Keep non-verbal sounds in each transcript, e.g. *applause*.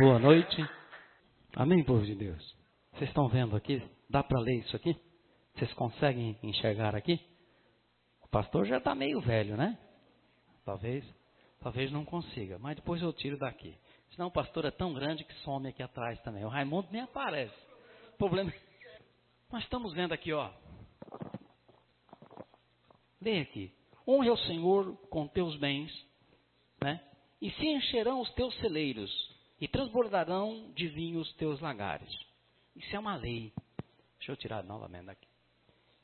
Boa noite. Amém, povo de Deus. Vocês estão vendo aqui? Dá para ler isso aqui? Vocês conseguem enxergar aqui? O pastor já está meio velho, né? Talvez, talvez não consiga, mas depois eu tiro daqui. Senão o pastor é tão grande que some aqui atrás também. O Raimundo nem aparece. O problema. É Nós estamos vendo aqui, ó. Leia aqui. Honre ao Senhor com teus bens, né? E se encherão os teus celeiros, e transbordarão de vinho os teus lagares. Isso é uma lei. Deixa eu tirar novamente daqui.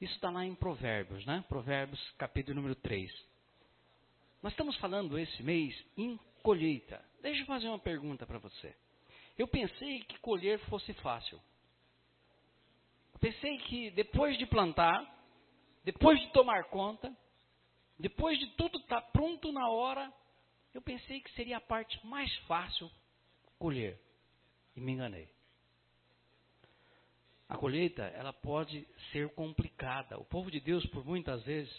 Isso está lá em Provérbios, né? Provérbios, capítulo número 3. Nós estamos falando esse mês em colheita. Deixa eu fazer uma pergunta para você. Eu pensei que colher fosse fácil. Eu pensei que depois de plantar, depois de tomar conta, depois de tudo estar tá pronto na hora, eu pensei que seria a parte mais fácil colher. E me enganei. A colheita, ela pode ser complicada. O povo de Deus, por muitas vezes,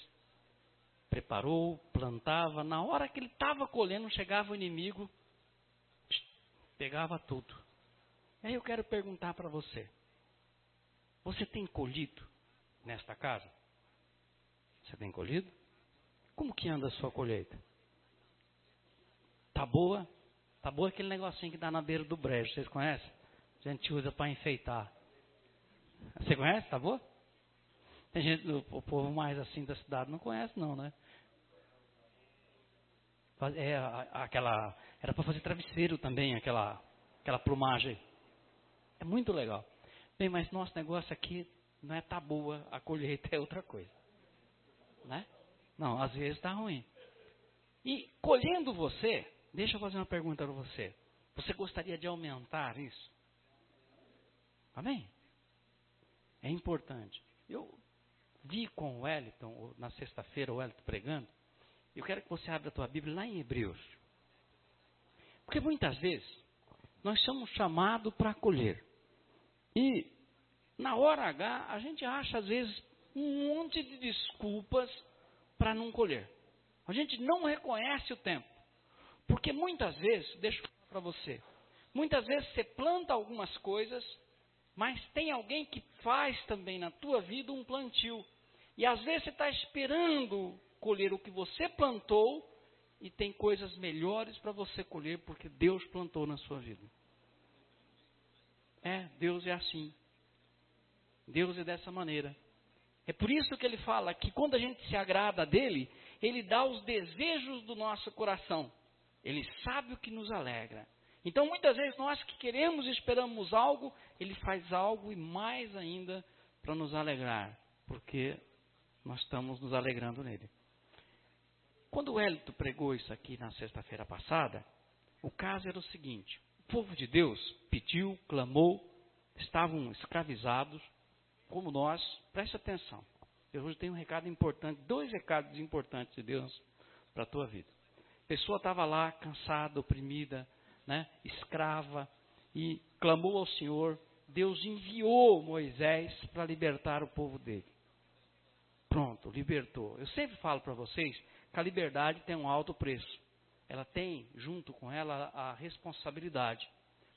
preparou, plantava, na hora que ele estava colhendo, chegava o inimigo, pegava tudo. Aí eu quero perguntar para você: você tem colhido nesta casa? Você tem colhido? Como que anda a sua colheita? Tá boa? Tá boa aquele negocinho que dá na beira do brejo, vocês conhecem? A gente usa para enfeitar. Você conhece? Tá boa? Tem gente, o povo mais assim da cidade não conhece não, né? É, aquela, era para fazer travesseiro também, aquela, aquela plumagem. É muito legal. Bem, mas nosso negócio aqui não é tá boa, a colheita *laughs* é outra coisa. Né? Não, às vezes está ruim. E colhendo você, deixa eu fazer uma pergunta para você. Você gostaria de aumentar isso? Amém? É importante. Eu vi com o Wellington, na sexta-feira, o Wellington pregando. Eu quero que você abra a tua Bíblia lá em Hebreus. Porque muitas vezes nós somos chamados para colher. E na hora H a gente acha às vezes um monte de desculpas para não colher. A gente não reconhece o tempo. Porque muitas vezes, deixa eu falar para você, muitas vezes você planta algumas coisas, mas tem alguém que faz também na tua vida um plantio. E às vezes você está esperando colher o que você plantou e tem coisas melhores para você colher porque Deus plantou na sua vida. É, Deus é assim. Deus é dessa maneira. É por isso que ele fala que quando a gente se agrada dele, ele dá os desejos do nosso coração. Ele sabe o que nos alegra. Então, muitas vezes, nós que queremos e esperamos algo, ele faz algo e mais ainda para nos alegrar, porque nós estamos nos alegrando nele. Quando o Hélito pregou isso aqui na sexta-feira passada, o caso era o seguinte: o povo de Deus pediu, clamou, estavam escravizados, como nós, preste atenção. Eu hoje tenho um recado importante, dois recados importantes de Deus para a tua vida. Pessoa estava lá, cansada, oprimida, né, escrava, e clamou ao Senhor. Deus enviou Moisés para libertar o povo dele. Pronto, libertou. Eu sempre falo para vocês que a liberdade tem um alto preço. Ela tem, junto com ela, a responsabilidade.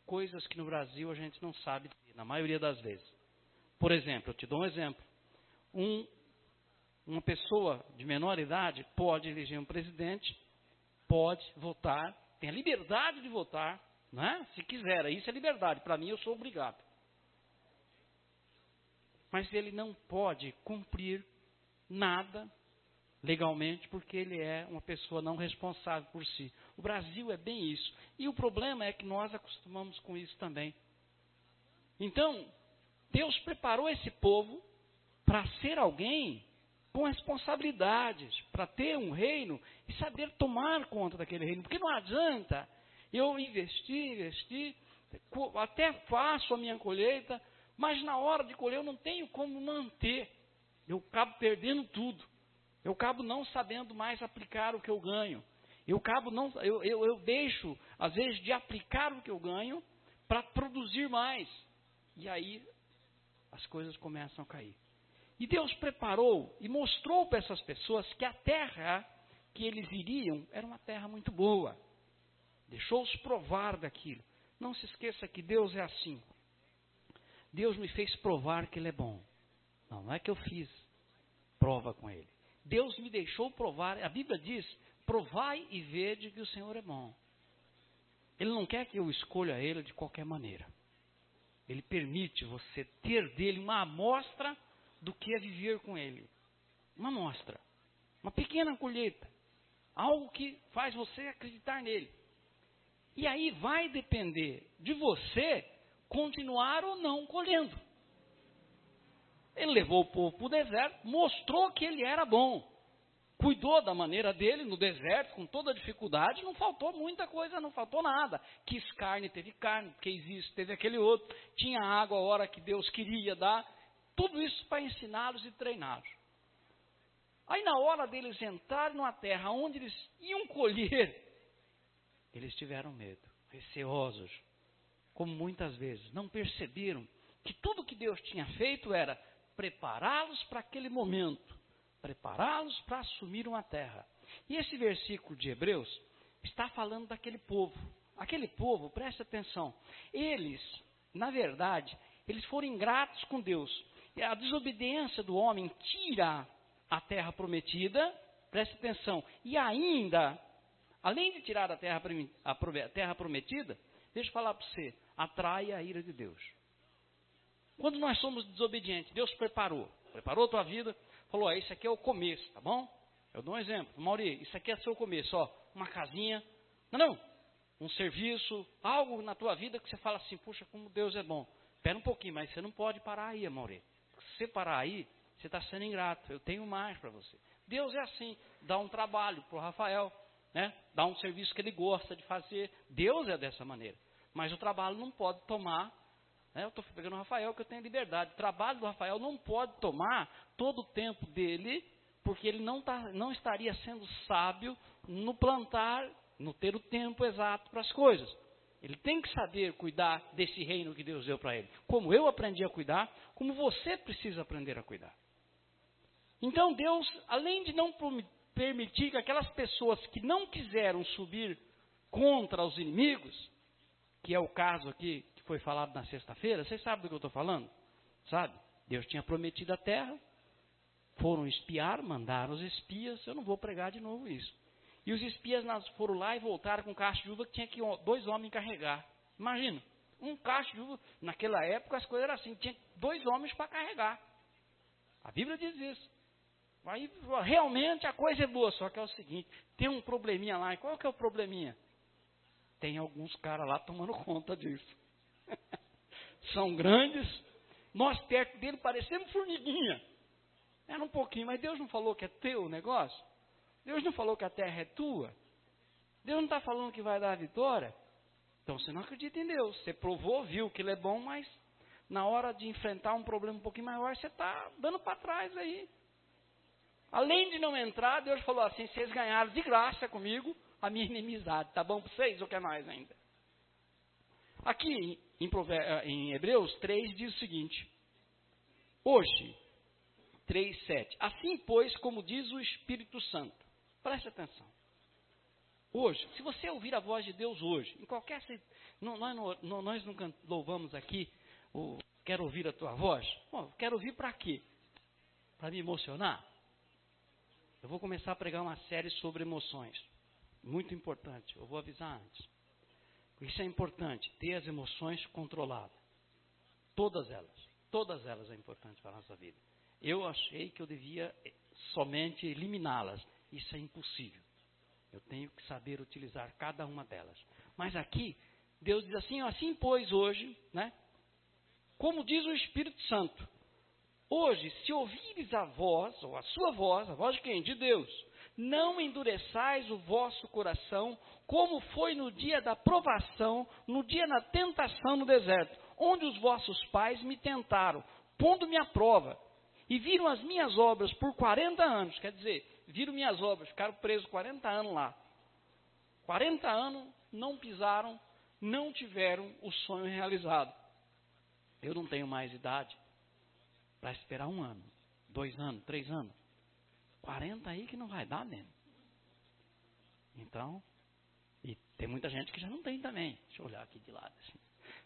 Coisas que no Brasil a gente não sabe, na maioria das vezes. Por exemplo, eu te dou um exemplo. Um, uma pessoa de menor idade pode eleger um presidente, pode votar, tem a liberdade de votar, né? se quiser, isso é liberdade. Para mim, eu sou obrigado. Mas ele não pode cumprir nada legalmente porque ele é uma pessoa não responsável por si. O Brasil é bem isso. E o problema é que nós acostumamos com isso também. Então, Deus preparou esse povo para ser alguém com responsabilidades, para ter um reino e saber tomar conta daquele reino. Porque não adianta eu investir, investir, até faço a minha colheita, mas na hora de colher eu não tenho como manter. Eu acabo perdendo tudo. Eu acabo não sabendo mais aplicar o que eu ganho. Eu acabo não, eu, eu, eu deixo, às vezes, de aplicar o que eu ganho para produzir mais. E aí as coisas começam a cair. E Deus preparou e mostrou para essas pessoas que a terra que eles iriam era uma terra muito boa. Deixou-os provar daquilo. Não se esqueça que Deus é assim. Deus me fez provar que Ele é bom. Não, não é que eu fiz prova com Ele. Deus me deixou provar. A Bíblia diz: provai e vede que o Senhor é bom. Ele não quer que eu escolha Ele de qualquer maneira. Ele permite você ter dele uma amostra do que é viver com Ele. Uma amostra. Uma pequena colheita. Algo que faz você acreditar nele. E aí vai depender de você continuar ou não colhendo. Ele levou o povo para o deserto, mostrou que ele era bom. Cuidou da maneira dele no deserto, com toda dificuldade, não faltou muita coisa, não faltou nada. Quis carne, teve carne, quis isso, teve aquele outro. Tinha água a hora que Deus queria dar. Tudo isso para ensiná-los e treiná-los. Aí na hora deles entrarem numa terra onde eles iam colher, eles tiveram medo, receosos, como muitas vezes, não perceberam que tudo que Deus tinha feito era prepará-los para aquele momento, prepará-los para assumir uma terra. E esse versículo de Hebreus está falando daquele povo. Aquele povo, preste atenção, eles, na verdade, eles foram ingratos com Deus. E a desobediência do homem tira a terra prometida, preste atenção, e ainda Além de tirar a terra, a terra prometida, deixa eu falar para você, atrai a ira de Deus. Quando nós somos desobedientes, Deus preparou, preparou a tua vida, falou, ah, isso aqui é o começo, tá bom? Eu dou um exemplo, Mauri, isso aqui é seu começo, ó, uma casinha, não, não, um serviço, algo na tua vida que você fala assim, puxa, como Deus é bom. Espera um pouquinho, mas você não pode parar aí, Mauri. Você parar aí, você está sendo ingrato, eu tenho mais para você. Deus é assim, dá um trabalho para o Rafael, né? Dá um serviço que ele gosta de fazer. Deus é dessa maneira. Mas o trabalho não pode tomar. Né? Eu estou pegando o Rafael que eu tenho liberdade. O trabalho do Rafael não pode tomar todo o tempo dele, porque ele não, tá, não estaria sendo sábio no plantar, no ter o tempo exato para as coisas. Ele tem que saber cuidar desse reino que Deus deu para ele. Como eu aprendi a cuidar, como você precisa aprender a cuidar. Então Deus, além de não permitir que aquelas pessoas que não quiseram subir contra os inimigos, que é o caso aqui que foi falado na sexta-feira, vocês sabem do que eu estou falando? Sabe? Deus tinha prometido a terra, foram espiar, mandaram os espias, eu não vou pregar de novo isso. E os espias foram lá e voltaram com um cacho de uva que tinha que dois homens carregar. Imagina, um cacho de uva, naquela época as coisas eram assim, tinha dois homens para carregar. A Bíblia diz isso. Aí realmente a coisa é boa, só que é o seguinte, tem um probleminha lá. E qual que é o probleminha? Tem alguns caras lá tomando conta disso. *laughs* São grandes, nós perto dele parecemos formiguinha. Era um pouquinho, mas Deus não falou que é teu o negócio? Deus não falou que a terra é tua? Deus não está falando que vai dar a vitória? Então você não acredita em Deus. Você provou, viu que ele é bom, mas na hora de enfrentar um problema um pouquinho maior, você está dando para trás aí. Além de não entrar, Deus falou assim: vocês ganharam de graça comigo a minha inimizade. Tá bom para vocês ou quer mais ainda? Aqui em, eh, em Hebreus 3 diz o seguinte: Hoje, 3, 7. Assim, pois, como diz o Espírito Santo, preste atenção. Hoje, se você ouvir a voz de Deus hoje, em qualquer. Nós, nós nunca louvamos aqui, o, quero ouvir a tua voz. Bom, quero ouvir para quê? Para me emocionar? Eu vou começar a pregar uma série sobre emoções. Muito importante. Eu vou avisar antes. Isso é importante, ter as emoções controladas. Todas elas. Todas elas é importante para a nossa vida. Eu achei que eu devia somente eliminá-las. Isso é impossível. Eu tenho que saber utilizar cada uma delas. Mas aqui, Deus diz assim, assim pois hoje, né? Como diz o Espírito Santo, Hoje, se ouvires a voz, ou a sua voz, a voz de quem? De Deus, não endureçais o vosso coração, como foi no dia da provação, no dia da tentação no deserto, onde os vossos pais me tentaram, pondo-me à prova, e viram as minhas obras por 40 anos, quer dizer, viram minhas obras, ficaram presos 40 anos lá. 40 anos não pisaram, não tiveram o sonho realizado. Eu não tenho mais idade para esperar um ano, dois anos, três anos. 40 aí que não vai dar mesmo. Então, E tem muita gente que já não tem também. Deixa eu olhar aqui de lado. Assim.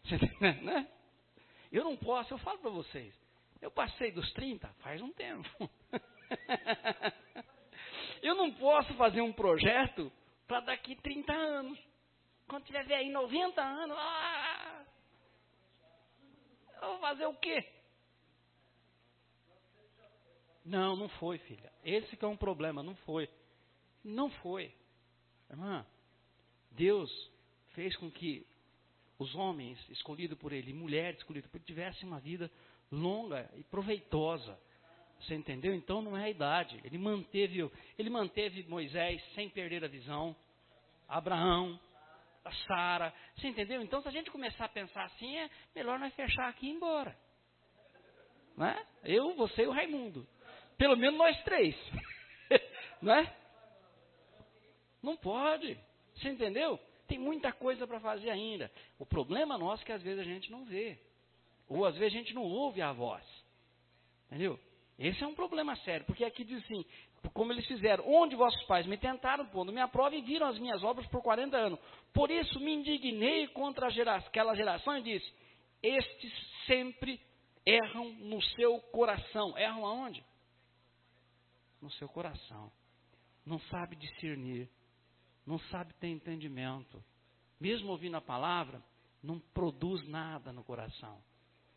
*laughs* Você, né? Eu não posso, eu falo para vocês. Eu passei dos 30 faz um tempo. *laughs* eu não posso fazer um projeto para daqui 30 anos. Quando tiver aí 90 anos, ah, eu vou fazer o quê? Não, não foi, filha. Esse que é um problema, não foi. Não foi. Irmã, Deus fez com que os homens escolhidos por Ele, mulheres escolhidas por Ele, tivessem uma vida longa e proveitosa. Você entendeu? Então não é a idade. Ele manteve, ele manteve Moisés sem perder a visão, Abraão, a Sara. Você entendeu? Então se a gente começar a pensar assim, é melhor nós fechar aqui e ir embora. Né? Eu, você e o Raimundo. Pelo menos nós três. *laughs* não é? Não pode. Você entendeu? Tem muita coisa para fazer ainda. O problema nosso é que às vezes a gente não vê. Ou às vezes a gente não ouve a voz. Entendeu? Esse é um problema sério, porque aqui diz assim, como eles fizeram, onde vossos pais me tentaram, pondo minha prova e viram as minhas obras por 40 anos. Por isso me indignei contra gera aquela geração e disse, estes sempre erram no seu coração. Erram aonde? No seu coração. Não sabe discernir não sabe ter entendimento. Mesmo ouvindo a palavra, não produz nada no coração.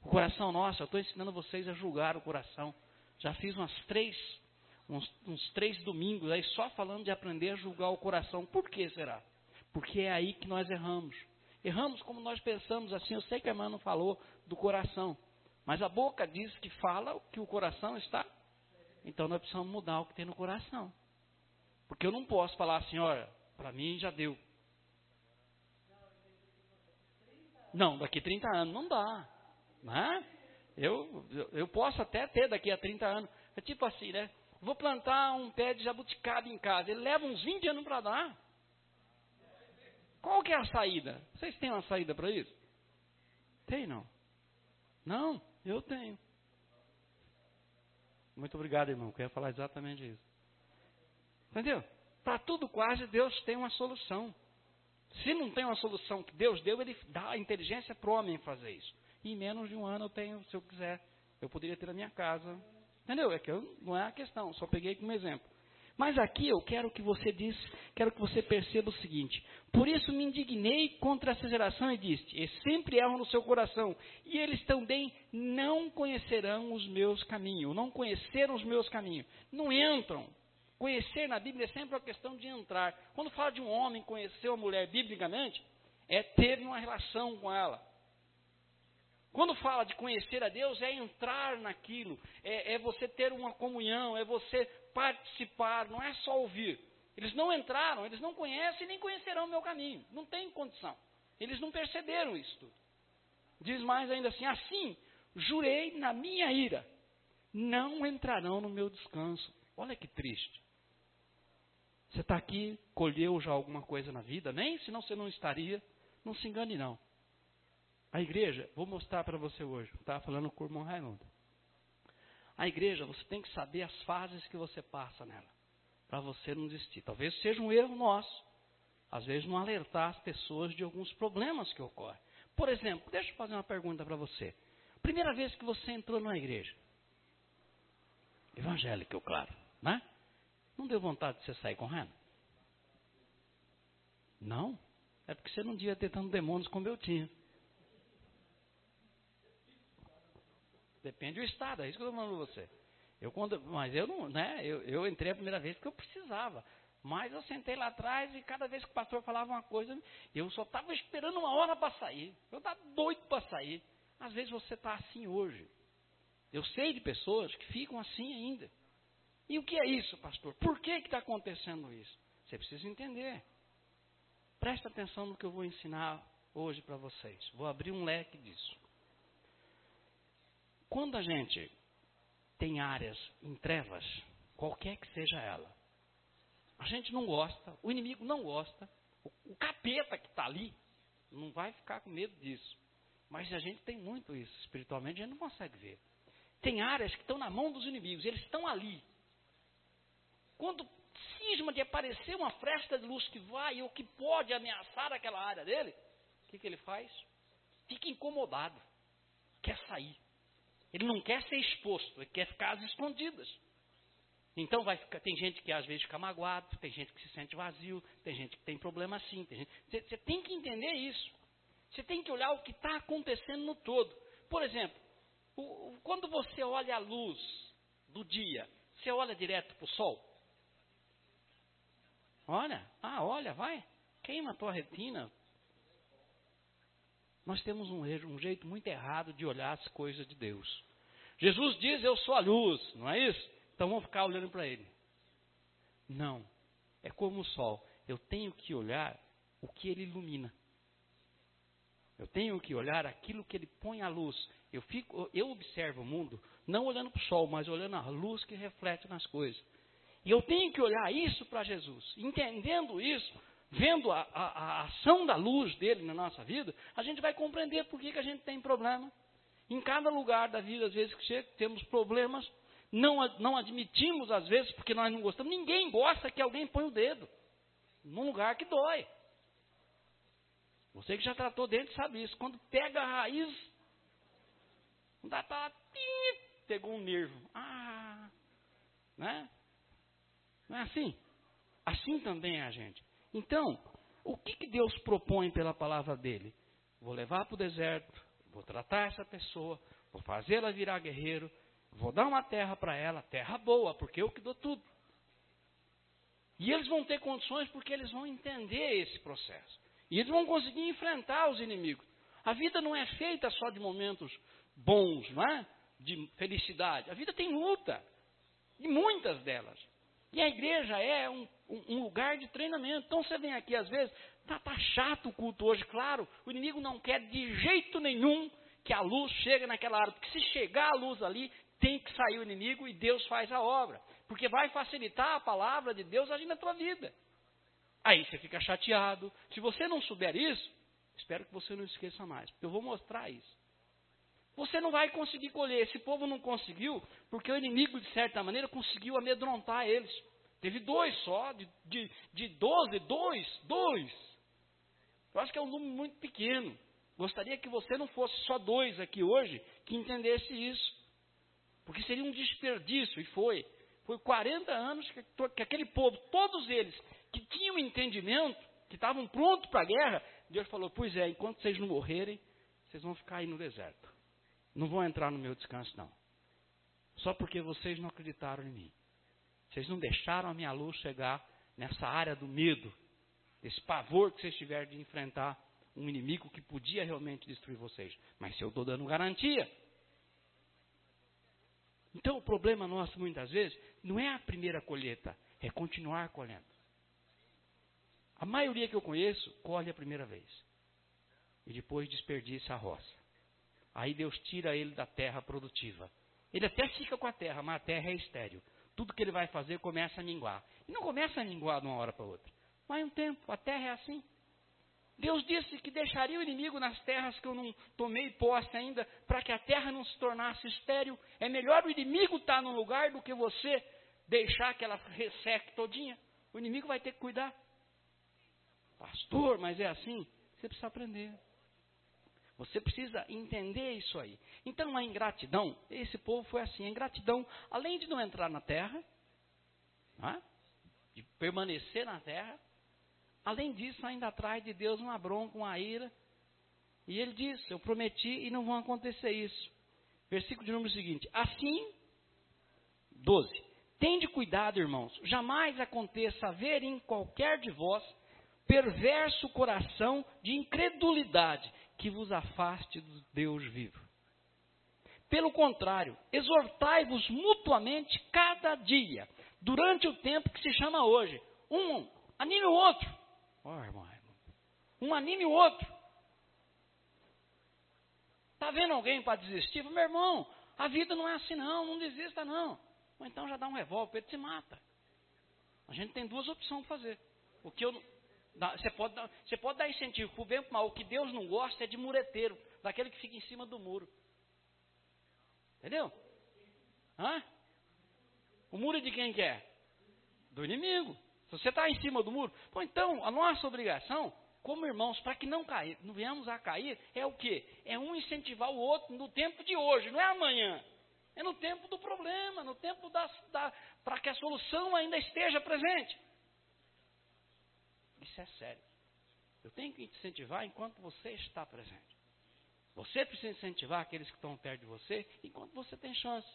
O coração nosso, eu estou ensinando vocês a julgar o coração. Já fiz umas três, uns, uns três domingos aí só falando de aprender a julgar o coração. Por que será? Porque é aí que nós erramos. Erramos como nós pensamos assim. Eu sei que a irmã não falou do coração, mas a boca diz que fala que o coração está. Então nós precisamos mudar o que tem no coração. Porque eu não posso falar assim, olha, para mim já deu. Não, daqui 30 anos não dá. Né? Eu, eu posso até ter daqui a 30 anos. É tipo assim, né? Vou plantar um pé de jabuticaba em casa. Ele leva uns 20 anos para dar. Qual que é a saída? Vocês têm uma saída para isso? Tem não? Não, eu tenho. Muito obrigado, irmão. Eu ia falar exatamente isso. Entendeu? Para tudo quase Deus tem uma solução. Se não tem uma solução que Deus deu, Ele dá a inteligência para o homem fazer isso. E em menos de um ano eu tenho, se eu quiser, eu poderia ter na minha casa. Entendeu? É que eu, não é a questão, só peguei como exemplo. Mas aqui eu quero que você diz, quero que você perceba o seguinte: por isso me indignei contra essa geração e disse: e sempre erram no seu coração, e eles também não conhecerão os meus caminhos, não conheceram os meus caminhos, não entram, Conhecer na Bíblia é sempre uma questão de entrar. Quando fala de um homem conhecer uma mulher biblicamente, é ter uma relação com ela. Quando fala de conhecer a Deus, é entrar naquilo, é, é, você ter uma comunhão, é você participar, não é só ouvir. Eles não entraram, eles não conhecem nem conhecerão o meu caminho. Não tem condição. Eles não perceberam isso tudo. Diz mais ainda assim: assim, jurei na minha ira, não entrarão no meu descanso. Olha que triste. Você está aqui, colheu já alguma coisa na vida, nem senão você não estaria. Não se engane, não. A igreja, vou mostrar para você hoje, estava falando com o irmão Raimundo. A igreja, você tem que saber as fases que você passa nela, para você não desistir. Talvez seja um erro nosso, às vezes não alertar as pessoas de alguns problemas que ocorrem. Por exemplo, deixa eu fazer uma pergunta para você. Primeira vez que você entrou numa igreja, evangélica, claro, né? Não deu vontade de você sair correndo? Não? É porque você não devia ter tantos demônios como eu tinha. Depende do estado, é isso que eu estou falando para você. Eu, quando, mas eu não, né? Eu, eu entrei a primeira vez porque eu precisava. Mas eu sentei lá atrás e cada vez que o pastor falava uma coisa, eu só estava esperando uma hora para sair. Eu estava doido para sair. Às vezes você está assim hoje. Eu sei de pessoas que ficam assim ainda. E o que é isso, pastor? Por que está acontecendo isso? Você precisa entender. Presta atenção no que eu vou ensinar hoje para vocês. Vou abrir um leque disso. Quando a gente tem áreas em trevas, qualquer que seja ela, a gente não gosta, o inimigo não gosta, o, capeta que está ali não vai ficar com medo disso. Mas a gente tem muito isso, espiritualmente a gente não consegue ver. Tem áreas que estão na mão dos inimigos, eles estão ali, quando cisma de aparecer uma fresta de luz que vai ou que pode ameaçar aquela área dele, o que, que ele faz? Fica incomodado, quer sair. Ele não quer ser exposto, ele quer ficar às escondidas. Então vai ficar, tem gente que às vezes fica magoado, tem gente que se sente vazio, tem gente que tem problema assim. Você, você tem que entender isso. Você tem que olhar o que está acontecendo no todo. Por exemplo, o, quando você olha a luz do dia, você olha direto para o sol? Olha, ah, olha, vai, queima a tua retina. Nós temos um, um jeito muito errado de olhar as coisas de Deus. Jesus diz: Eu sou a luz, não é isso? Então vamos ficar olhando para ele. Não. É como o sol. Eu tenho que olhar o que ele ilumina. Eu tenho que olhar aquilo que ele põe à luz. Eu, fico, eu observo o mundo não olhando para o sol, mas olhando a luz que reflete nas coisas. E eu tenho que olhar isso para Jesus. Entendendo isso, vendo a, a, a, ação da luz dele na nossa vida, a gente vai compreender por que, que a gente tem problema. Em cada lugar da vida, às vezes que chega, temos problemas, não, não admitimos às vezes porque nós não gostamos. Ninguém gosta que alguém põe o dedo num lugar que dói. Você que já tratou dele sabe isso. Quando pega a raiz, não dá tá, pegou um nervo. Ah, né? Não é assim? Assim também é a gente. Então, o que, que Deus propõe pela palavra dele? Vou levar para o deserto, vou tratar essa pessoa, vou fazê-la virar guerreiro, Vou dar uma terra para ela, terra boa, porque eu que dou tudo. E eles vão ter condições porque eles vão entender esse processo. E eles vão conseguir enfrentar os inimigos. A vida não é feita só de momentos bons, não é? De felicidade. A vida tem luta. E muitas delas. E a igreja é um, um, lugar de treinamento. Então você vem aqui às vezes, tá, tá chato o culto hoje, claro. O inimigo não quer de jeito nenhum que a luz chegue naquela área. Porque se chegar a luz ali, tem que sair o inimigo e Deus faz a obra. Porque vai facilitar a palavra de Deus agir na tua vida. Aí você fica chateado. Se você não souber isso, espero que você não esqueça mais. Porque eu vou mostrar isso. Você não vai conseguir colher. Esse povo não conseguiu, porque o inimigo, de certa maneira, conseguiu amedrontar eles. Teve dois só, de, de, de 12, dois, dois. Eu acho que é um número muito pequeno. Gostaria que você não fosse só dois aqui hoje que entendesse isso. Porque seria um desperdício, e foi. Foi 40 anos que, que aquele povo, todos eles, que tinham entendimento, que estavam prontos para a guerra, Deus falou: Pois é, enquanto vocês não morrerem, vocês vão ficar aí no deserto. Não vão entrar no meu descanso, não. Só porque vocês não acreditaram em mim. Vocês não deixaram a minha luz chegar nessa área do medo, desse pavor que vocês tiveram de enfrentar um inimigo que podia realmente destruir vocês. Mas se eu estou dando garantia, então o problema nosso muitas vezes não é a primeira colheita, é continuar colhendo. A maioria que eu conheço colhe a primeira vez e depois desperdiça a roça. Aí Deus tira ele da terra produtiva. Ele até fica com a terra, mas a terra é estéril. Tudo que ele vai fazer começa a minguar. E não começa a minguar de uma hora para outra. Mas um tempo, a terra é assim. Deus disse que deixaria o inimigo nas terras que eu não tomei posse ainda, para que a terra não se tornasse estéril. É melhor o inimigo estar tá no lugar do que você deixar que ela resseque todinha. O inimigo vai ter que cuidar. Pastor, mas é assim? Você precisa aprender. Você precisa entender isso aí. Então a ingratidão, esse povo foi assim, a ingratidão, além de não entrar na terra, é? de permanecer na terra, Além disso, ainda atrás de Deus uma bronca, uma ira. E ele diz: Eu prometi e não vão acontecer isso. Versículo de número seguinte: Assim, 12. Tende cuidado, irmãos, jamais aconteça haver em qualquer de vós perverso coração de incredulidade que vos afaste do Deus vivo. Pelo contrário, exortai-vos mutuamente cada dia, durante o tempo que se chama hoje. Um anime o outro, oh, irmão, um anime o outro. Está vendo alguém para desistir? Meu irmão, a vida não é assim não, não desista não. Ou então já dá um revólver, ele se mata. A gente tem duas opções para fazer. O que eu, você, pode dar, você pode dar incentivo para o bem e mal. O que Deus não gosta é de mureteiro, daquele que fica em cima do muro. Entendeu? Hã? O muro de quem que é? Do inimigo. Se você está em cima do muro. Bom, então, a nossa obrigação, como irmãos, para que não, cair, não venhamos a cair, é o quê? É um incentivar o outro no tempo de hoje, não é amanhã. É no tempo do problema, no tempo da para que a solução ainda esteja presente. Isso é sério. Eu tenho que incentivar enquanto você está presente. Você precisa incentivar aqueles que estão perto de você enquanto você tem chance.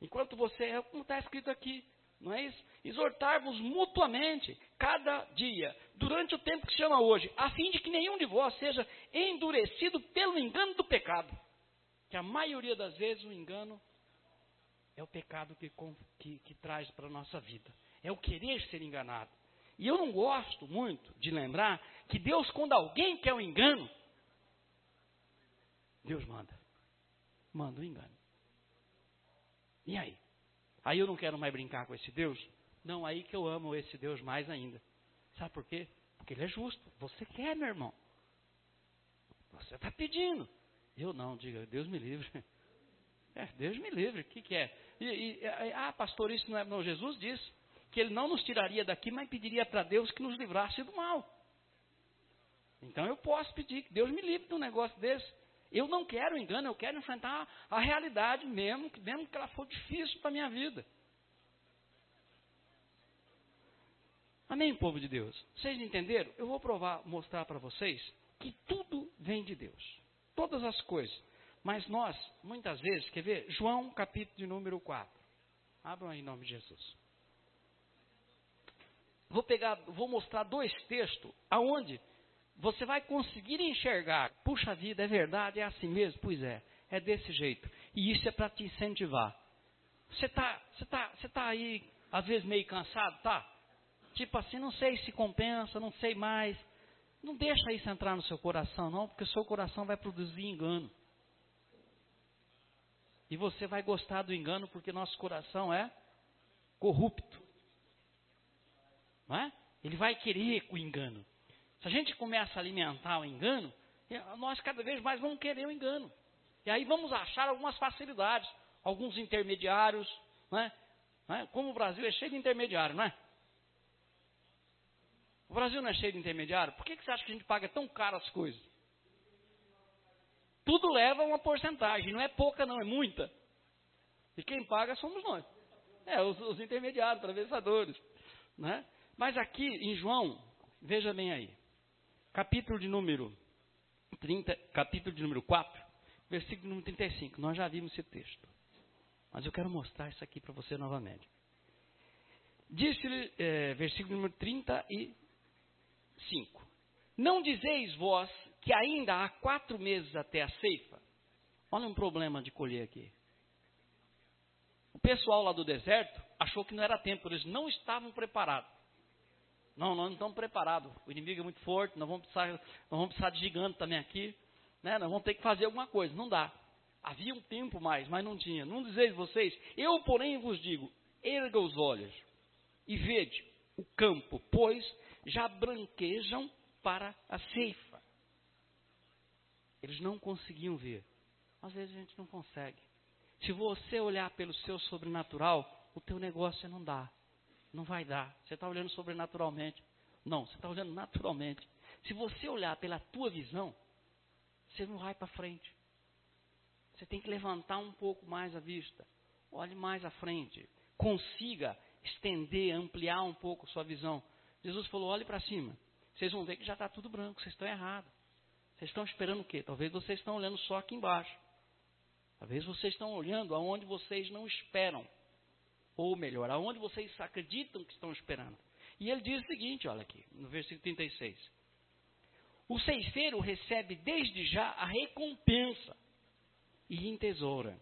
Enquanto você, é como está escrito aqui, não é isso? Exortarmos mutuamente, cada dia, durante o tempo que se chama hoje, a fim de que nenhum de vós seja endurecido pelo engano do pecado. Que a maioria das vezes o engano é o pecado que, que, que traz para a nossa vida. É o querer ser enganado. E eu não gosto muito de lembrar que Deus, quando alguém quer um engano, Deus manda. Manda o um engano. E aí? Aí eu não quero mais brincar com esse Deus? Não, aí que eu amo esse Deus mais ainda. Sabe por quê? Porque ele é justo. Você quer, meu irmão. Você está pedindo. Eu não, diga, Deus me livre. *laughs* É, Deus me livre. O que, que é? E, e, ah, pastor, isso não é. Não, Jesus disse que ele não nos tiraria daqui, mas pediria para Deus que nos livrasse do mal. Então eu posso pedir que Deus me livre de um negócio desse. Eu não quero engano, eu quero enfrentar a realidade mesmo, mesmo que ela for difícil para a minha vida. Amém, povo de Deus? Vocês entenderam? Eu vou provar, mostrar para vocês que tudo vem de Deus. Todas as coisas. Mas nós, muitas vezes, quer ver? João, capítulo de número 4. Abram aí em nome de Jesus. Vou pegar, vou mostrar dois textos aonde você vai conseguir enxergar, puxa vida, é verdade, é assim mesmo? Pois é, é desse jeito. E isso é para te incentivar. Você está você tá, você tá aí, às vezes, meio cansado, tá? Tipo assim, não sei se compensa, não sei mais. Não deixa isso entrar no seu coração, não, porque o seu coração vai produzir engano. E você vai gostar do engano porque nosso coração é corrupto. Não é? Ele vai querer o engano. Se a gente começa a alimentar o engano, nós cada vez mais vamos querer o engano. E aí vamos achar algumas facilidades, alguns intermediários, não é? Não é? Como o Brasil é cheio de intermediário, não é? O Brasil não é cheio de intermediário? Por que, que você acha que a gente paga tão caro as coisas? Tudo leva uma porcentagem, não é pouca, não, é muita. E quem paga somos nós. É, os, os intermediários, atravessadores. Né? Mas aqui em João, veja bem aí capítulo de número 30, capítulo de número 4, versículo número 35. Nós já vimos esse texto. Mas eu quero mostrar isso aqui para você novamente. Disse-lhe, é, versículo número 35. Não dizeis vós que ainda há quatro meses até a ceifa? Olha um problema de colher aqui. O pessoal lá do deserto achou que não era tempo, eles não estavam preparados. Não, nós não estamos preparados. O inimigo é muito forte, nós vamos precisar, nós vamos precisar de gigante também aqui. Né? Nós vamos ter que fazer alguma coisa. Não dá. Havia um tempo mais, mas não tinha. Não dizeis vocês, eu porém vos digo, erga os olhos e vede o campo, pois já branquejam para a ceifa. Eles não conseguiam ver. Às vezes a gente não consegue. Se você olhar pelo seu sobrenatural, o teu negócio não dá. Não vai dar. Você está olhando sobrenaturalmente. Não, você está olhando naturalmente. Se você olhar pela tua visão, você não vai para frente. Você tem que levantar um pouco mais a vista. Olhe mais à frente. Consiga estender, ampliar um pouco sua visão. Jesus falou: olhe para cima. Vocês vão ver que já está tudo branco. Vocês estão errados. Vocês estão esperando o quê? Talvez vocês estão olhando só aqui embaixo. Talvez vocês estão olhando aonde vocês não esperam ou melhor, aonde vocês acreditam que estão esperando. E ele diz o seguinte, olha aqui, no versículo 36. O ceifeiro recebe desde já a recompensa e entesoura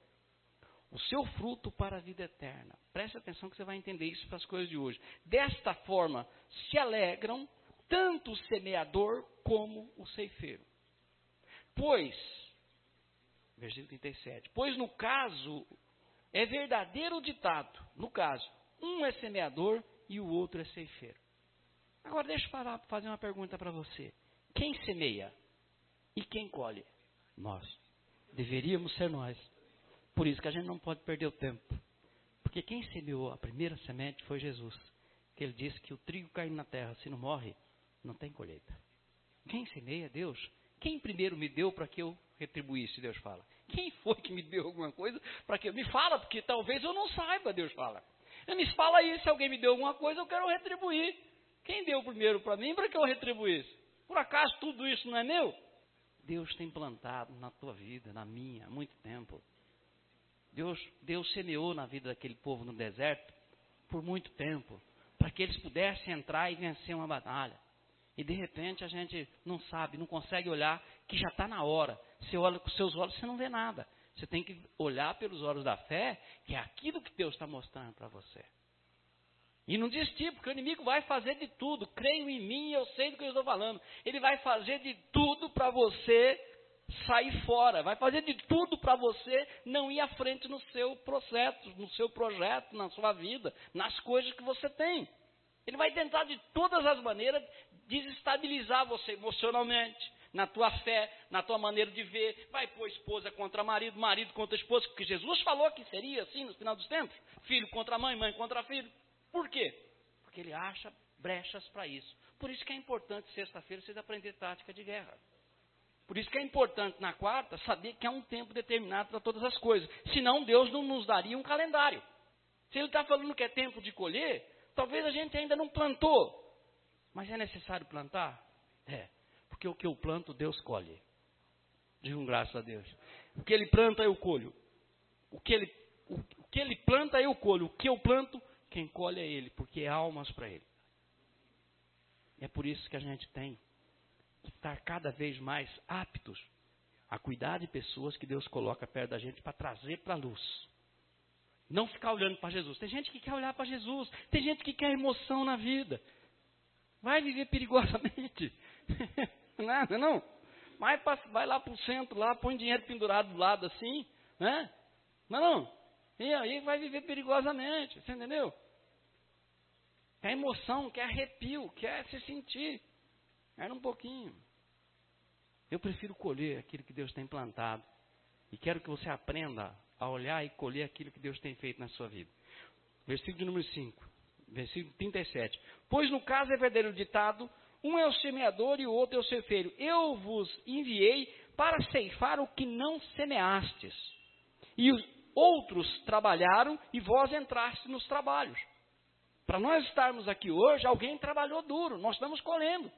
o seu fruto para a vida eterna. Preste atenção que você vai entender isso para as coisas de hoje. Desta forma, se alegram tanto o semeador como o ceifeiro. Pois, versículo 37, pois no caso é verdadeiro o ditado. No caso, um é semeador e o outro é ceifeiro. Agora deixa eu fazer uma pergunta para você. Quem semeia e quem colhe? Nós. Deveríamos ser nós. Por isso que a gente não pode perder o tempo. Porque quem semeou a primeira semente foi Jesus. que ele disse que o trigo caindo na terra, se não morre, não tem colheita. Quem semeia? Deus. Quem primeiro me deu para que eu retribuísse? Deus fala. Quem foi que me deu alguma coisa para que me fala? Porque talvez eu não saiba, Deus fala. Me fala aí, se alguém me deu alguma coisa, eu quero retribuir. Quem deu primeiro para mim para que eu retribuísse? Por acaso tudo isso não é meu? Deus tem plantado na tua vida, na minha, há muito tempo. Deus, Deus semeou na vida daquele povo no deserto por muito tempo, para que eles pudessem entrar e vencer uma batalha. E de repente a gente não sabe, não consegue olhar que já está na hora. Você olha com seus olhos, você não vê nada. Você tem que olhar pelos olhos da fé, que é aquilo que Deus está mostrando para você. E não desistir, porque o inimigo vai fazer de tudo. Creio em mim, eu sei do que eu estou falando. Ele vai fazer de tudo para você sair fora. Vai fazer de tudo para você não ir à frente no seu processo, no seu projeto, na sua vida, nas coisas que você tem. Ele vai tentar de todas as maneiras desestabilizar você emocionalmente, na tua fé, na tua maneira de ver. Vai pôr esposa contra marido, marido contra esposa, porque Jesus falou que seria assim no final dos tempos: filho contra mãe, mãe contra filho. Por quê? Porque ele acha brechas para isso. Por isso que é importante, sexta-feira, vocês aprenderem tática de guerra. Por isso que é importante, na quarta, saber que há um tempo determinado para todas as coisas. Senão, Deus não nos daria um calendário. Se Ele está falando que é tempo de colher, talvez a gente ainda não plantou. Mas é necessário plantar? É. Porque o que eu planto, Deus colhe. Digam graças a Deus. O que ele planta, eu colho. O que ele, o, o que ele planta, eu colho. O que eu planto, quem colhe é ele, porque é almas para ele. É por isso que a gente tem que estar cada vez mais aptos a cuidar de pessoas que Deus coloca perto da gente para trazer para a luz. Não ficar olhando para Jesus. Tem gente que quer olhar para Jesus. Tem gente que quer emoção na vida. Vai viver perigosamente. *laughs* Não. Vai, vai lá para o centro, lá, põe dinheiro pendurado do lado assim, né? Não, não. E aí vai viver perigosamente, você entendeu? Quer emoção, quer arrepio, quer se sentir. Era um pouquinho. Eu prefiro colher aquilo que Deus tem plantado. E quero que você aprenda a olhar e colher aquilo que Deus tem feito na sua vida. Versículo de número 5 versículo 37. Pois no caso é verdadeiro ditado: um é o semeador e o outro é o ceifeiro. Eu vos enviei para ceifar o que não semeastes. E os outros trabalharam e vós entraste nos trabalhos. Para nós estarmos aqui hoje, alguém trabalhou duro, nós estamos colhendo.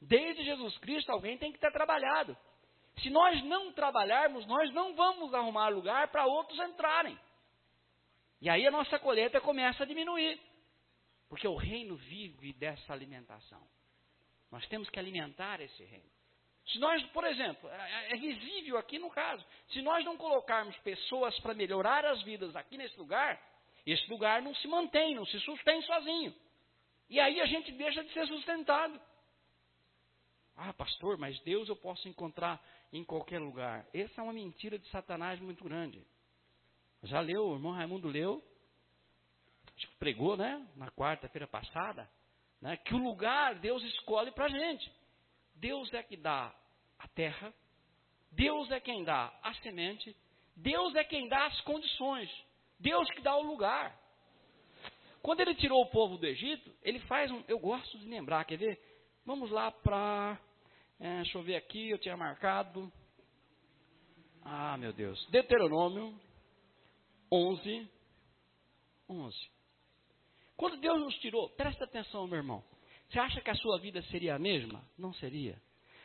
Desde Jesus Cristo, alguém tem que ter trabalhado. Se nós não trabalharmos, nós não vamos arrumar lugar para outros entrarem. E aí a nossa colheita começa a diminuir. Porque o reino vive dessa alimentação. Nós temos que alimentar esse reino. Se nós, por exemplo, é, é visível aqui no caso, se nós não colocarmos pessoas para melhorar as vidas aqui nesse lugar, esse lugar não se mantém, não se sustém sozinho. E aí a gente deixa de ser sustentado. Ah, pastor, mas Deus eu posso encontrar em qualquer lugar. Essa é uma mentira de Satanás muito grande. Já leu, o irmão Raimundo leu, pregou, né, na quarta-feira passada, né, que o lugar Deus escolhe para a gente. Deus é que dá a terra, Deus é quem dá a semente, Deus é quem dá as condições, Deus que dá o lugar. Quando ele tirou o povo do Egito, ele faz um. Eu gosto de lembrar, quer ver? Vamos lá para. É, deixa eu ver aqui, eu tinha marcado. Ah, meu Deus. Deuteronômio 11, 11. Quando Deus nos tirou, presta atenção, meu irmão. Você acha que a sua vida seria a mesma? Não seria.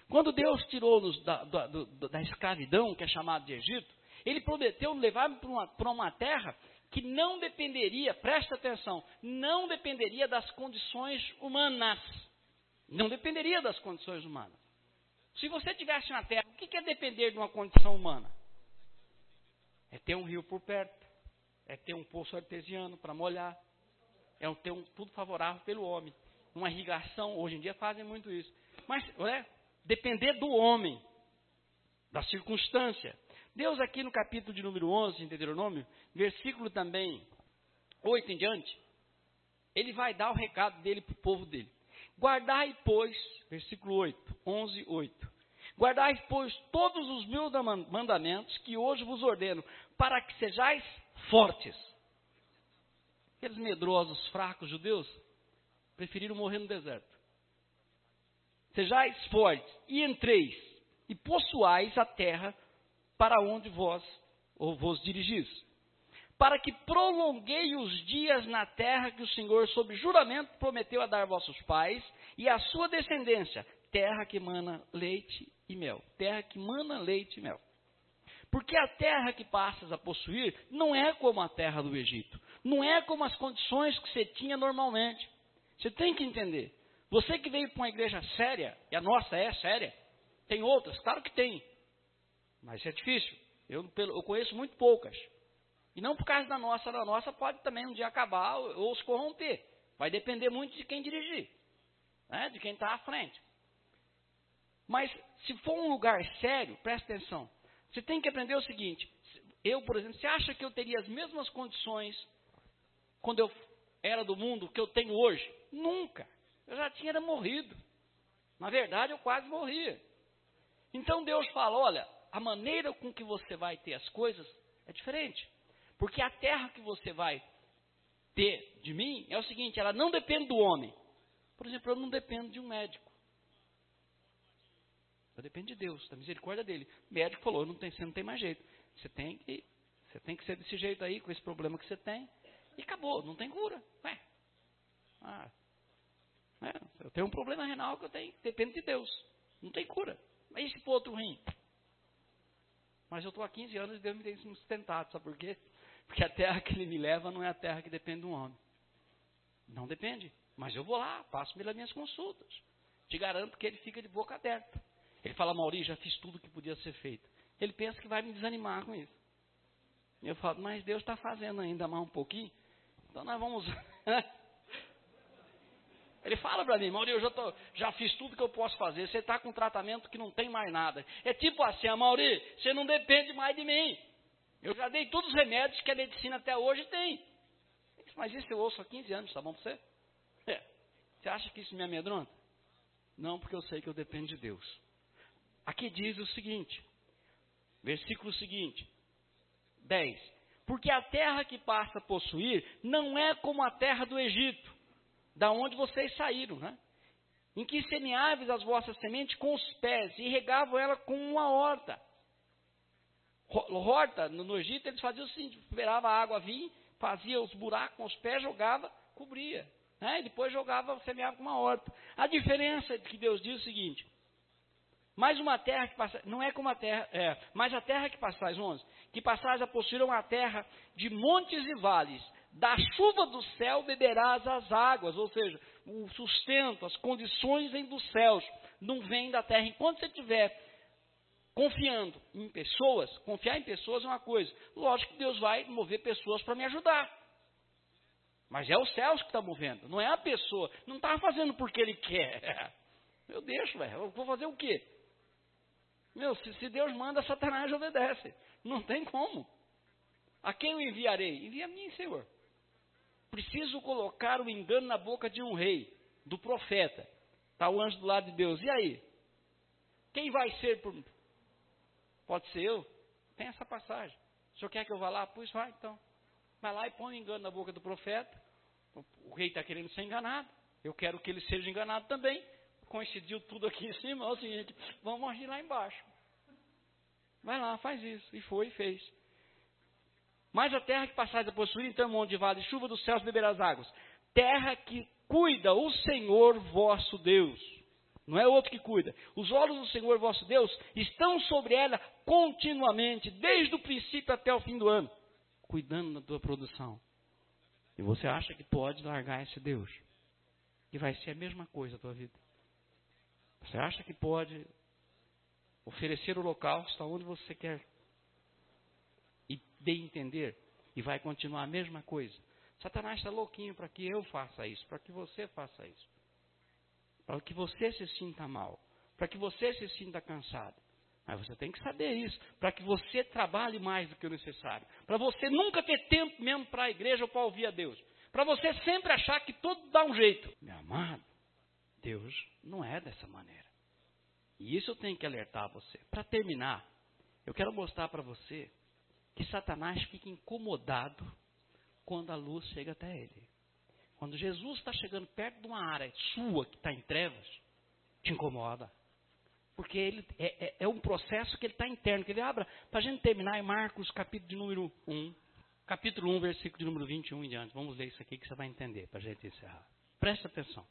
Quando Deus tirou-nos da, da, da, escravidão, que é chamada de Egito, Ele prometeu levar para uma, para uma terra que não dependeria, presta atenção, não dependeria das condições humanas. Não dependeria das condições humanas. Se você tivesse uma terra, o que é depender de uma condição humana? É ter um rio por perto é ter um poço artesiano para molhar, é ter um, tudo favorável pelo homem. Uma irrigação, hoje em dia fazem muito isso. Mas, é, depender do homem, da circunstância. Deus aqui no capítulo de número 11, em Deuteronômio, versículo também 8 em diante, ele vai dar o recado dele para o povo dele. Guardai, pois, versículo 8, 11, 8. Guardai, pois, todos os meus mandamentos que hoje vos ordeno, para que sejais fortes. Aqueles medrosos, fracos judeus preferiram morrer no deserto. Sejais fortes e entreis e possuais a terra para onde vós ou vos dirigis, para que prolonguei os dias na terra que o Senhor, sob juramento, prometeu a dar a vossos pais e à sua descendência, terra que mana leite e mel. Terra que mana leite e mel. Porque a terra que passas a possuir não é como a terra do Egito. Não é como as condições que você tinha normalmente. Você tem que entender. Você que veio para uma igreja séria, e a nossa é séria, tem outras, claro que tem. Mas é difícil. Eu, eu conheço muito poucas. E não por causa da nossa, da nossa pode também um dia acabar ou, ou se corromper. Vai depender muito de quem dirigir, né? de quem está à frente. Mas se for um lugar sério, presta atenção. Você tem que aprender o seguinte: eu, por exemplo, você acha que eu teria as mesmas condições quando eu era do mundo que eu tenho hoje? Nunca. Eu já tinha morrido. Na verdade, eu quase morria. Então Deus fala: olha, a maneira com que você vai ter as coisas é diferente. Porque a terra que você vai ter de mim é o seguinte: ela não depende do homem. Por exemplo, eu não dependo de um médico. Eu dependo de Deus, da misericórdia dele. O médico falou: não tem, você não tem mais jeito. Você tem que, você tem que ser desse jeito aí, com esse problema que você tem. E acabou, não tem cura. Ué. Ah, é, eu tenho um problema renal que eu tenho, depende de Deus. Não tem cura. Mas e se for outro rim? Mas eu estou há 15 anos e Deus me tem sustentado, sabe por quê? Porque a terra que ele me leva não é a terra que depende do homem. Não depende. Mas eu vou lá, passo pelas minhas consultas. Te garanto que ele fica de boca aberta. Ele fala, Maurício, já fiz tudo que podia ser feito. Ele pensa que vai me desanimar com isso. Eu falo, mas Deus está fazendo ainda mais um pouquinho. Então nós vamos. *laughs* Ele fala para mim, Maurício, eu já, tô, já, fiz tudo que eu posso fazer. Você está com um tratamento que não tem mais nada. É tipo assim, ah, Maurício, você não depende mais de mim. Eu já dei todos os remédios que a medicina até hoje tem. Mas isso eu ouço há 15 anos, tá bom para você? É. Você acha que isso me amedronta? Não, porque eu sei que eu dependo de Deus. Aqui diz o seguinte, versículo seguinte, 10. Porque a terra que passa a possuir não é como a terra do Egito da onde vocês saíram, né? Em que semeáveis as vossas sementes com os pés e regavam ela com uma horta. Horta, no, Egito, eles faziam assim, esperava a água vir, fazia os buracos com os pés, jogava, cobria. Né? E depois jogava, semeava com uma horta. A diferença que Deus diz é o seguinte, mais uma terra que passa, não é como a terra, é, mas a terra que passais, 11, que passais a possuir uma terra de montes e vales, da chuva do céu beberás as águas, ou seja, o sustento, as condições vêm dos céus, não vêm da terra. Enquanto você estiver confiando em pessoas, confiar em pessoas é uma coisa. Lógico que Deus vai mover pessoas para me ajudar. Mas é os céus que está movendo, não é a pessoa. Não está fazendo porque ele quer. *laughs* Eu deixo, velho. Vou fazer o quê? Meu, se, se Deus manda, Satanás obedece. Não tem como. A quem eu enviarei? Envia a mim, Senhor preciso colocar o engano na boca de um rei, do profeta. Está o anjo do lado de Deus. E aí? Quem vai ser por. Pode ser eu? Tem essa passagem. O senhor quer que eu vá lá? Pois vai então. Vai lá e põe o engano na boca do profeta. O rei está querendo ser enganado. Eu quero que ele seja enganado também. Coincidiu tudo aqui em cima. É o seguinte: vamos agir lá embaixo. Vai lá, faz isso. E foi e fez. Mas a terra que passais a possuir, então, de vale, chuva dos céus beberá as águas. Terra que cuida o Senhor vosso Deus. Não é outro que cuida. Os olhos do Senhor vosso Deus estão sobre ela continuamente, desde o princípio até o fim do ano, cuidando da tua produção. E você acha que pode largar esse Deus? E vai ser a mesma coisa a tua vida. Você acha que pode oferecer o holocausto aonde você quer e dê entender, e vai continuar a mesma coisa. Satanás está louquinho para que eu faça isso, para que você faça isso. Para que você se sinta mal, para que você se sinta cansado. Mas você tem que saber isso, para que você trabalhe mais do que o necessário. Para você nunca ter tempo mesmo para a igreja ou para ouvir a Deus. Para você sempre achar que tudo dá um jeito. Meu amado, Deus não é dessa maneira. E isso eu tenho que alertar você. Para terminar, eu quero mostrar para você que Satanás fica incomodado quando a luz chega até ele. Quando Jesus está chegando perto de uma área sua que está em trevas, te incomoda. Porque ele é, é, é um processo que ele está interno. Que ele abra, para a gente terminar em Marcos, capítulo de número 1. Capítulo 1, versículo de número 21 em diante. Vamos ler isso aqui que você vai entender, para a gente encerrar. Preste atenção.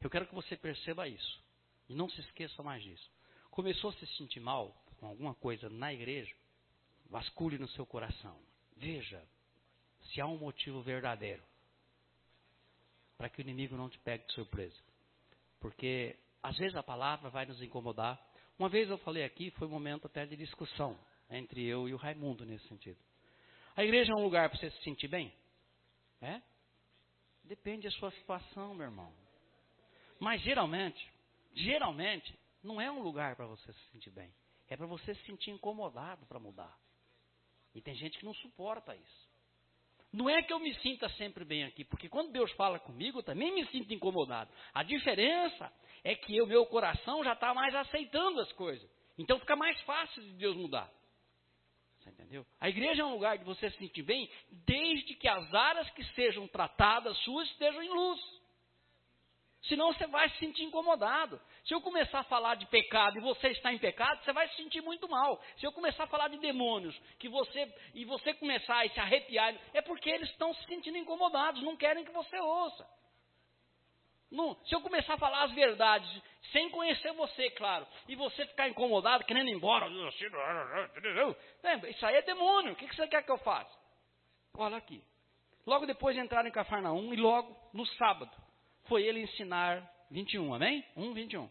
Eu quero que você perceba isso. E não se esqueça mais disso. Começou a se sentir mal com alguma coisa na igreja, vasculhe no seu coração. Veja se há um motivo verdadeiro para que o inimigo não te pegue de surpresa. Porque às vezes a palavra vai nos incomodar. Uma vez eu falei aqui, foi um momento até de discussão entre eu e o Raimundo nesse sentido. A igreja é um lugar para você se sentir bem? É? Depende da sua situação, meu irmão. Mas geralmente, geralmente, não é um lugar para você se sentir bem. É para você se sentir incomodado para mudar. E tem gente que não suporta isso. Não é que eu me sinta sempre bem aqui, porque quando Deus fala comigo, eu também me sinto incomodado. A diferença é que o meu coração já está mais aceitando as coisas. Então fica mais fácil de Deus mudar. Você entendeu? A igreja é um lugar de você se sentir bem, desde que as áreas que sejam tratadas suas estejam em luz. Senão você vai se sentir incomodado. Se eu começar a falar de pecado e você está em pecado, você vai se sentir muito mal. Se eu começar a falar de demônios, que você e você começar a se arrepiar, é porque eles estão se sentindo incomodados, não querem que você ouça. Não, se eu começar a falar as verdades sem conhecer você, claro, e você ficar incomodado, querendo ir embora, isso aí é demônio. O que você quer que eu faça? Olha aqui. Logo depois de entrar em Cafarnaum, e logo no sábado, foi ele ensinar 21, amém? 1, 21.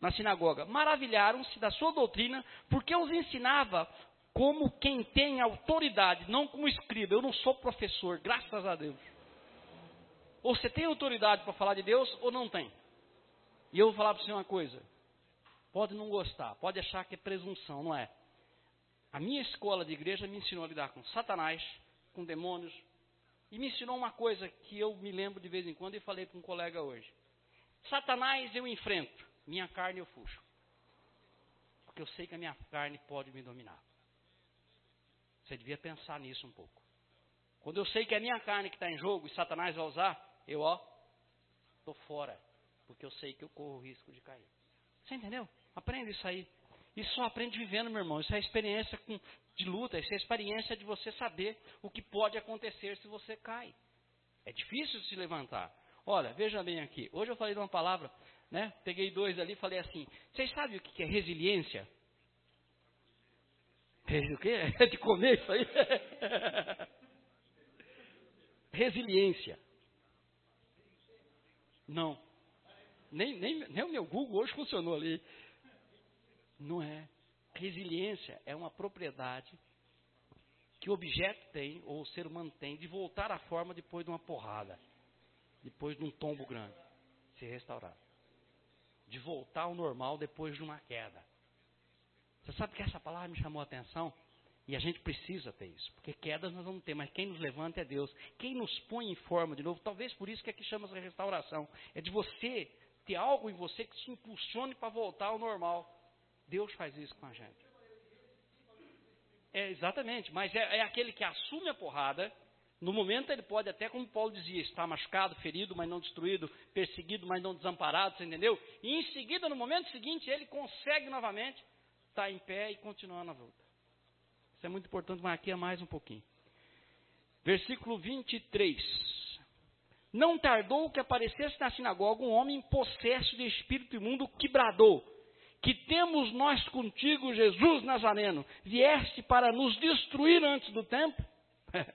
Na sinagoga. Maravilharam-se da sua doutrina, porque os ensinava como quem tem autoridade, não como escriba. Eu não sou professor, graças a Deus. Ou você tem autoridade para falar de Deus ou não tem. E eu vou falar para você uma coisa. Pode não gostar, pode achar que é presunção, não é? A minha escola de igreja me ensinou a lidar com Satanás, com demônios, e me ensinou uma coisa que eu me lembro de vez em quando e falei para um colega hoje. Satanás eu enfrento, minha carne eu fujo. Porque eu sei que a minha carne pode me dominar. Você devia pensar nisso um pouco. Quando eu sei que é a minha carne que está em jogo e Satanás vai usar, eu, ó, estou fora. Porque eu sei que eu corro o risco de cair. Você entendeu? Aprende isso aí. Isso só aprende vivendo, meu irmão. Isso é experiência com, de luta, isso é experiência de você saber o que pode acontecer se você cai. É difícil se levantar. Olha, veja bem aqui. Hoje eu falei de uma palavra, né? Peguei dois ali e falei assim: vocês sabem o que é resiliência? O quê? *laughs* É de comer isso aí? *laughs* resiliência. Não. Nem, nem, nem o meu Google hoje funcionou ali. Não é. Resiliência é uma propriedade que o objeto tem, ou o ser humano tem, de voltar à forma depois de uma porrada, depois de um tombo grande, se restaurar. De voltar ao normal depois de uma queda. Você sabe que essa palavra me chamou a atenção? E a gente precisa ter isso, porque quedas nós vamos ter, mas quem nos levanta é Deus. Quem nos põe em forma de novo, talvez por isso que aqui chama-se restauração, é de você ter algo em você que te impulsione para voltar ao normal. Deus faz isso com a gente. É, exatamente, mas é, é, aquele que assume a porrada. No momento ele pode até, como Paulo dizia, estar machucado, ferido, mas não destruído, perseguido, mas não desamparado, você entendeu? E em seguida, no momento seguinte, ele consegue novamente estar em pé e continuar na luta. Isso é muito importante, mas aqui é mais um pouquinho. Versículo 23. Não tardou que aparecesse na sinagoga um homem possesso de espírito imundo que bradou que temos nós contigo, Jesus Nazareno, vieste para nos destruir antes do tempo? *laughs*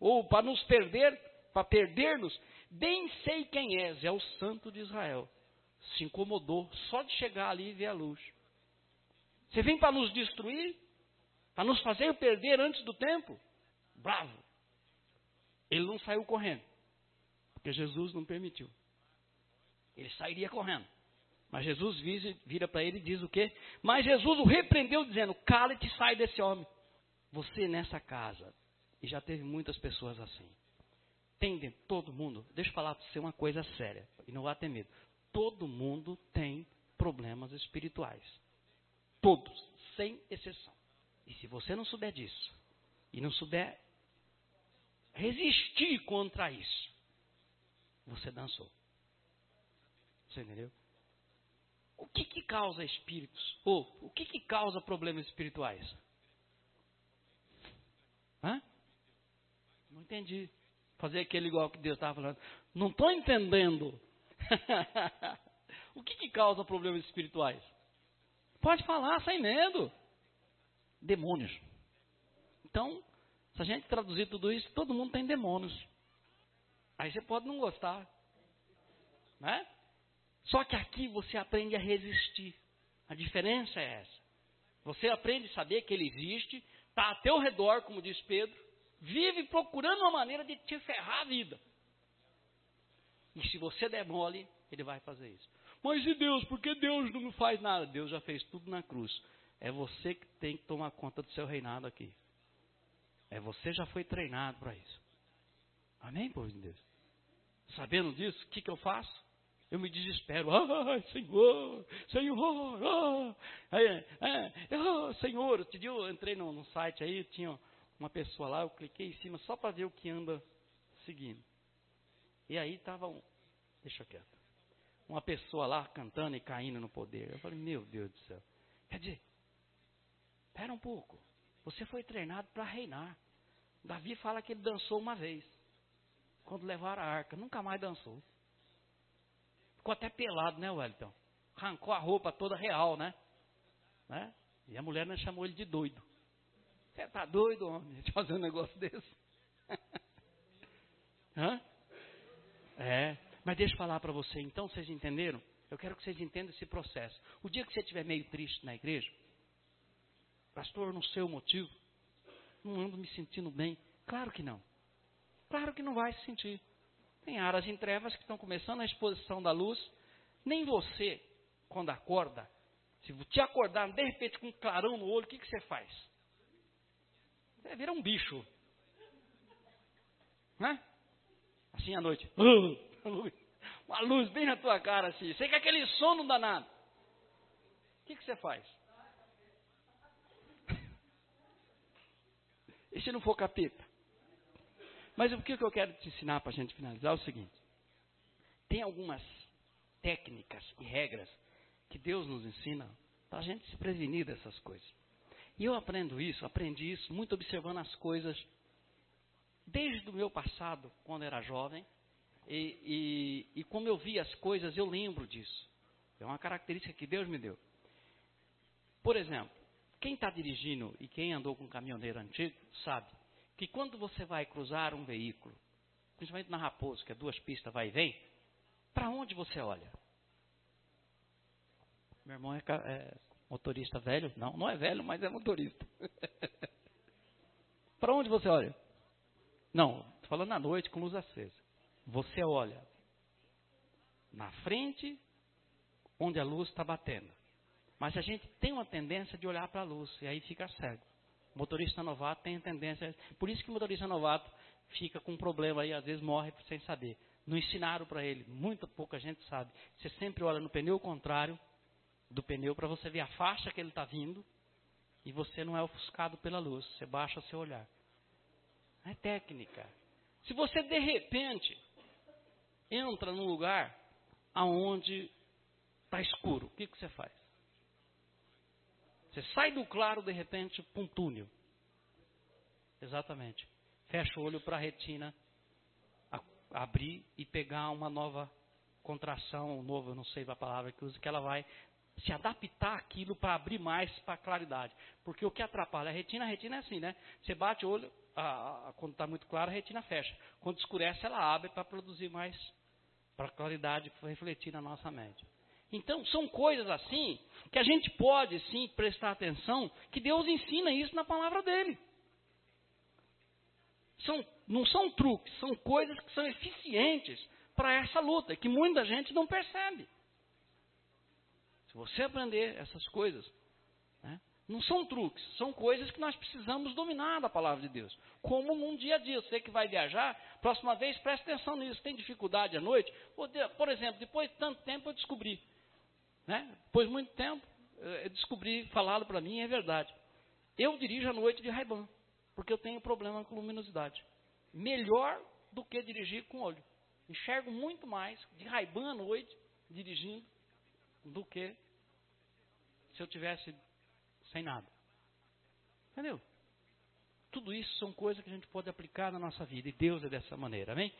Ou para nos perder, para perder-nos? Bem sei quem és, é o Santo de Israel. Se incomodou só de chegar ali e ver a luz. Você vem para nos destruir? Para nos fazer perder antes do tempo? Bravo. Ele não saiu correndo, porque Jesus não permitiu. Ele sairia correndo. Mas Jesus vira para ele e diz o quê? Mas Jesus o repreendeu, dizendo: Cala-te e sai desse homem. Você nessa casa, e já teve muitas pessoas assim. Tem todo mundo, deixa eu falar para você uma coisa séria, e não vá ter medo. Todo mundo tem problemas espirituais. Todos, sem exceção. E se você não souber disso, e não souber resistir contra isso, você dançou. Você entendeu? O que, que causa espíritos? Ou o que, que causa problemas espirituais? Hã? Não entendi. Fazer aquele igual que Deus estava falando. Não estou entendendo. *laughs* o que, que causa problemas espirituais? Pode falar sem medo. Demônios. Então, se a gente traduzir tudo isso, todo mundo tem demônios. Aí você pode não gostar. Né? Só que aqui você aprende a resistir. A diferença é essa. Você aprende a saber que ele existe, está a teu redor, como diz Pedro, vive procurando uma maneira de te ferrar a vida. E se você der mole, ele vai fazer isso. Mas e Deus? Por que Deus não faz nada? Deus já fez tudo na cruz. É você que tem que tomar conta do seu reinado aqui. É você já foi treinado para isso. Amém, povo de Deus? Sabendo disso, o que, que eu faço? Eu me desespero. Ai, Senhor, Senhor, oh, oh, Senhor. Outro dia eu entrei no, no site aí, tinha uma pessoa lá, eu cliquei em cima só para ver o que anda seguindo. E aí estava um, deixa quieto, uma pessoa lá cantando e caindo no poder. Eu falei, meu Deus do céu. Quer dizer, espera um pouco. Você foi treinado para reinar. Davi fala que ele dançou uma vez. Quando levaram a arca, nunca mais dançou. Ficou até pelado, né, Wellington? Arrancou a roupa toda real, né? né? E a mulher não chamou ele de doido. Você tá doido, homem, de fazer um negócio desse? *laughs* Hã? É. Mas deixa eu falar para você, então, vocês entenderam? Eu quero que vocês entendam esse processo. O dia que você estiver meio triste na igreja, pastor, não sei o motivo, não ando me sentindo bem. Claro que não. Claro que não vai se sentir. Tem áreas em trevas que estão começando a exposição da luz. Nem você, quando acorda, se te acordar de repente com um clarão no olho, o que, que você faz? Você vira um bicho. Né? Assim à noite. *laughs* Uma luz bem na tua cara assim. Sei que aquele sono danado. O que, que você faz? *laughs* E se não for capeta? Mas o que eu quero te ensinar para a gente finalizar é o seguinte: tem algumas técnicas e regras que Deus nos ensina para a gente se prevenir dessas coisas. E eu aprendo isso, aprendi isso muito observando as coisas desde o meu passado, quando era jovem, e, e, e como eu vi as coisas, eu lembro disso. É uma característica que Deus me deu. Por exemplo, quem está dirigindo e quem andou com um caminhoneiro antigo sabe que quando você vai cruzar um veículo, principalmente na Raposo, que é duas pistas vai e vem, para onde você olha? Meu irmão é, é, motorista velho? Não, não é velho, mas é motorista. *laughs* para onde você olha? Não, estou falando à noite com luz acesa. Você olha na frente, onde a luz está batendo. Mas a gente tem uma tendência de olhar para a luz e aí fica cego. Motorista novato tem tendência. Por isso que o motorista novato fica com um problema aí, às vezes morre sem saber. Não ensinaram para ele, muita pouca gente sabe. Você sempre olha no pneu contrário do pneu para você ver a faixa que ele está vindo e você não é ofuscado pela luz. Você baixa seu olhar. É técnica. Se você de repente entra num lugar aonde está escuro, o que, que você faz? Você sai do claro, de repente, para um túnel. Exatamente. Fecha o olho para a retina abrir e pegar uma nova contração, um novo, eu não sei a palavra que usa, que ela vai se adaptar aquilo para abrir mais para a claridade. Porque o que atrapalha a retina, a retina é assim, né? Você bate o olho, a, a, quando está muito claro, a retina fecha. Quando escurece, ela abre para produzir mais, para a claridade refletir na nossa mente. Então, são coisas assim que a gente pode sim prestar atenção, que Deus ensina isso na palavra dele. São, não são truques, são coisas que são eficientes para essa luta, que muita gente não percebe. Se você aprender essas coisas, né, não são truques, são coisas que nós precisamos dominar da palavra de Deus. Como num dia a dia, você que vai viajar, próxima vez preste atenção nisso. Tem dificuldade à noite? Por exemplo, depois de tanto tempo eu descobri né? Depois de muito tempo, eu descobri, falado para mim, é verdade. Eu dirijo à noite de Raiban, porque eu tenho problema com luminosidade. melhor do que dirigir com olho. Enxergo muito mais de raibã à noite dirigindo do que se eu tivesse sem nada. Entendeu? Tudo isso são coisas que a gente pode aplicar na nossa vida e Deus é dessa maneira, amém?